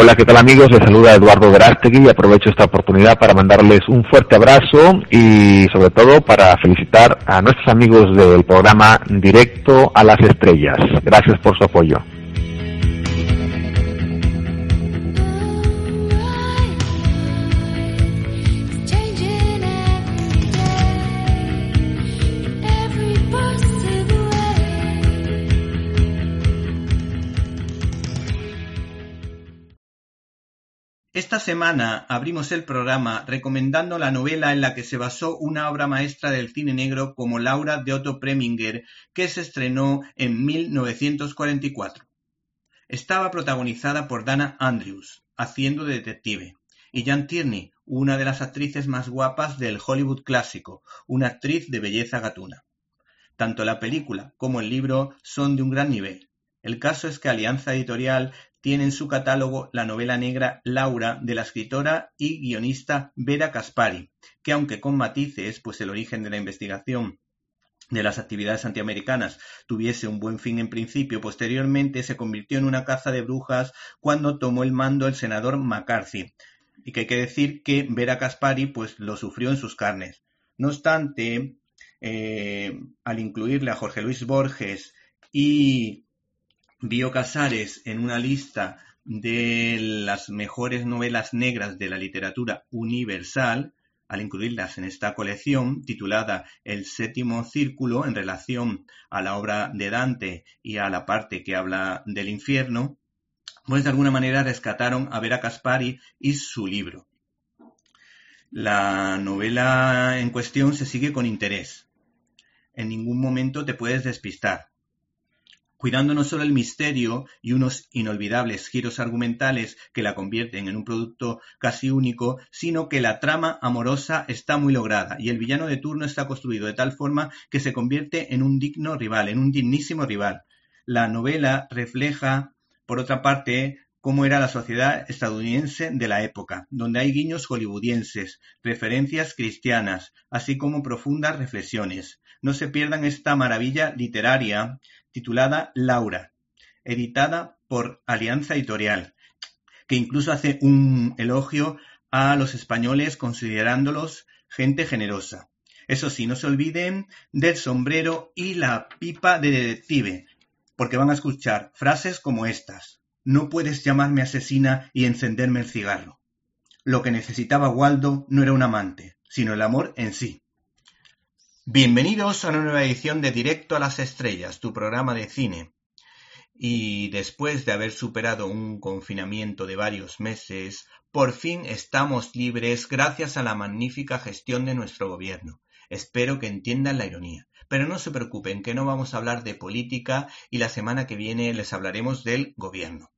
Hola, ¿qué tal amigos? Les saluda Eduardo Verástegui y aprovecho esta oportunidad para mandarles un fuerte abrazo y sobre todo para felicitar a nuestros amigos del programa Directo a las Estrellas. Gracias por su apoyo. Esta semana abrimos el programa recomendando la novela en la que se basó una obra maestra del cine negro como Laura de Otto Preminger, que se estrenó en 1944. Estaba protagonizada por Dana Andrews, haciendo de detective, y Jan Tierney, una de las actrices más guapas del Hollywood clásico, una actriz de belleza gatuna. Tanto la película como el libro son de un gran nivel. El caso es que Alianza Editorial tiene en su catálogo la novela negra Laura de la escritora y guionista Vera Caspari, que aunque con matices, pues el origen de la investigación de las actividades antiamericanas tuviese un buen fin en principio, posteriormente se convirtió en una caza de brujas cuando tomó el mando el senador McCarthy. Y que hay que decir que Vera Caspari pues lo sufrió en sus carnes. No obstante, eh, al incluirle a Jorge Luis Borges y Bio Casares en una lista de las mejores novelas negras de la literatura universal, al incluirlas en esta colección titulada El séptimo círculo en relación a la obra de Dante y a la parte que habla del infierno, pues de alguna manera rescataron a Vera Caspari y su libro. La novela en cuestión se sigue con interés. En ningún momento te puedes despistar cuidando no solo el misterio y unos inolvidables giros argumentales que la convierten en un producto casi único, sino que la trama amorosa está muy lograda y el villano de turno está construido de tal forma que se convierte en un digno rival, en un dignísimo rival. La novela refleja, por otra parte, cómo era la sociedad estadounidense de la época, donde hay guiños hollywoodienses, referencias cristianas, así como profundas reflexiones. No se pierdan esta maravilla literaria titulada Laura, editada por Alianza Editorial, que incluso hace un elogio a los españoles considerándolos gente generosa. Eso sí, no se olviden del sombrero y la pipa de detective, porque van a escuchar frases como estas. No puedes llamarme asesina y encenderme el cigarro. Lo que necesitaba Waldo no era un amante, sino el amor en sí. Bienvenidos a una nueva edición de Directo a las Estrellas, tu programa de cine. Y después de haber superado un confinamiento de varios meses, por fin estamos libres gracias a la magnífica gestión de nuestro gobierno. Espero que entiendan la ironía. Pero no se preocupen, que no vamos a hablar de política y la semana que viene les hablaremos del gobierno.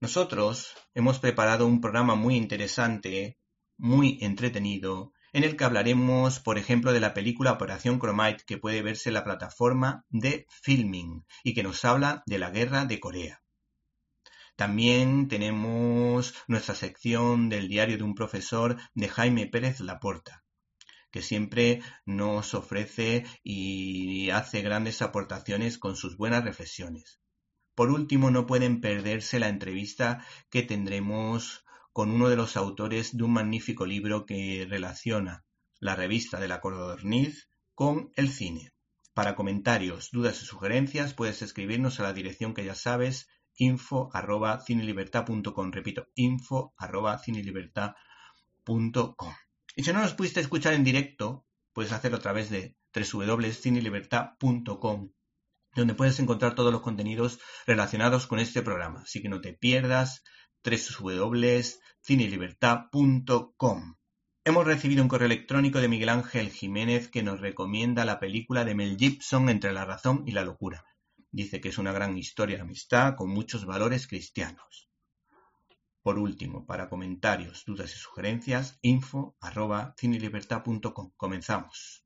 Nosotros hemos preparado un programa muy interesante, muy entretenido, en el que hablaremos, por ejemplo, de la película Operación Chromite, que puede verse en la plataforma de Filming y que nos habla de la guerra de Corea. También tenemos nuestra sección del diario de un profesor de Jaime Pérez Laporta, que siempre nos ofrece y hace grandes aportaciones con sus buenas reflexiones. Por último, no pueden perderse la entrevista que tendremos con uno de los autores de un magnífico libro que relaciona la revista de la Codorniz con el cine. Para comentarios, dudas y sugerencias puedes escribirnos a la dirección que ya sabes, info arroba cinelibertad.com. Repito, info arroba cinelibertad.com. Y si no nos pudiste escuchar en directo, puedes hacerlo a través de www.cinelibertad.com donde puedes encontrar todos los contenidos relacionados con este programa. Así que no te pierdas www.cinelibertad.com. Hemos recibido un correo electrónico de Miguel Ángel Jiménez que nos recomienda la película de Mel Gibson Entre la razón y la locura. Dice que es una gran historia de amistad con muchos valores cristianos. Por último, para comentarios, dudas y sugerencias, info arroba cinelibertad.com. Comenzamos.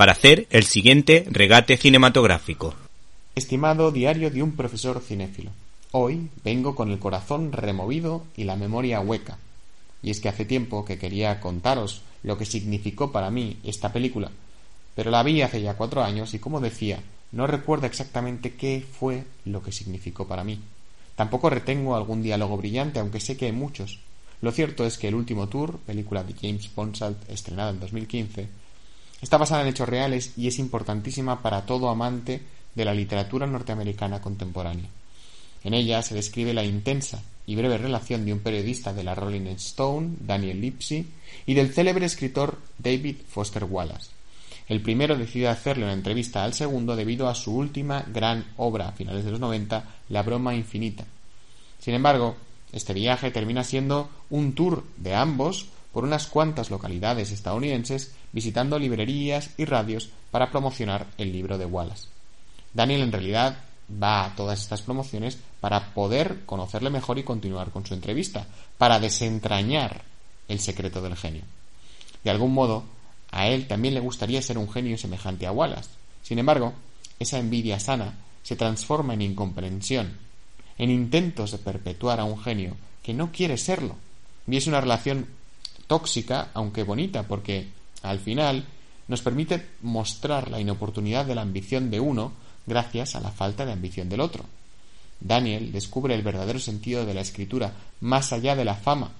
para hacer el siguiente regate cinematográfico. Estimado diario de un profesor cinéfilo, hoy vengo con el corazón removido y la memoria hueca. Y es que hace tiempo que quería contaros lo que significó para mí esta película, pero la vi hace ya cuatro años y como decía, no recuerdo exactamente qué fue lo que significó para mí. Tampoco retengo algún diálogo brillante, aunque sé que hay muchos. Lo cierto es que El último tour, película de James Bonsalt estrenada en 2015, Está basada en hechos reales y es importantísima para todo amante de la literatura norteamericana contemporánea. En ella se describe la intensa y breve relación de un periodista de la Rolling Stone, Daniel Lipsy, y del célebre escritor David Foster Wallace. El primero decide hacerle una entrevista al segundo debido a su última gran obra a finales de los 90, La broma infinita. Sin embargo, este viaje termina siendo un tour de ambos por unas cuantas localidades estadounidenses visitando librerías y radios para promocionar el libro de Wallace. Daniel en realidad va a todas estas promociones para poder conocerle mejor y continuar con su entrevista, para desentrañar el secreto del genio. De algún modo, a él también le gustaría ser un genio semejante a Wallace. Sin embargo, esa envidia sana se transforma en incomprensión, en intentos de perpetuar a un genio que no quiere serlo. Y es una relación tóxica, aunque bonita, porque al final nos permite mostrar la inoportunidad de la ambición de uno gracias a la falta de ambición del otro. Daniel descubre el verdadero sentido de la escritura más allá de la fama,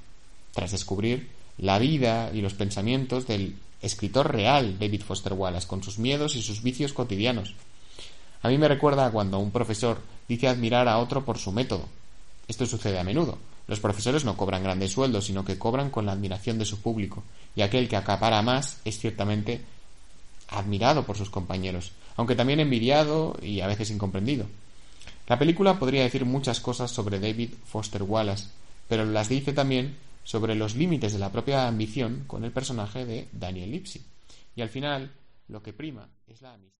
tras descubrir la vida y los pensamientos del escritor real David Foster Wallace, con sus miedos y sus vicios cotidianos. A mí me recuerda cuando un profesor dice admirar a otro por su método. Esto sucede a menudo. Los profesores no cobran grandes sueldos, sino que cobran con la admiración de su público, y aquel que acapara más es ciertamente admirado por sus compañeros, aunque también envidiado y a veces incomprendido. La película podría decir muchas cosas sobre David Foster Wallace, pero las dice también sobre los límites de la propia ambición con el personaje de Daniel Lipsy. Y al final, lo que prima es la amistad.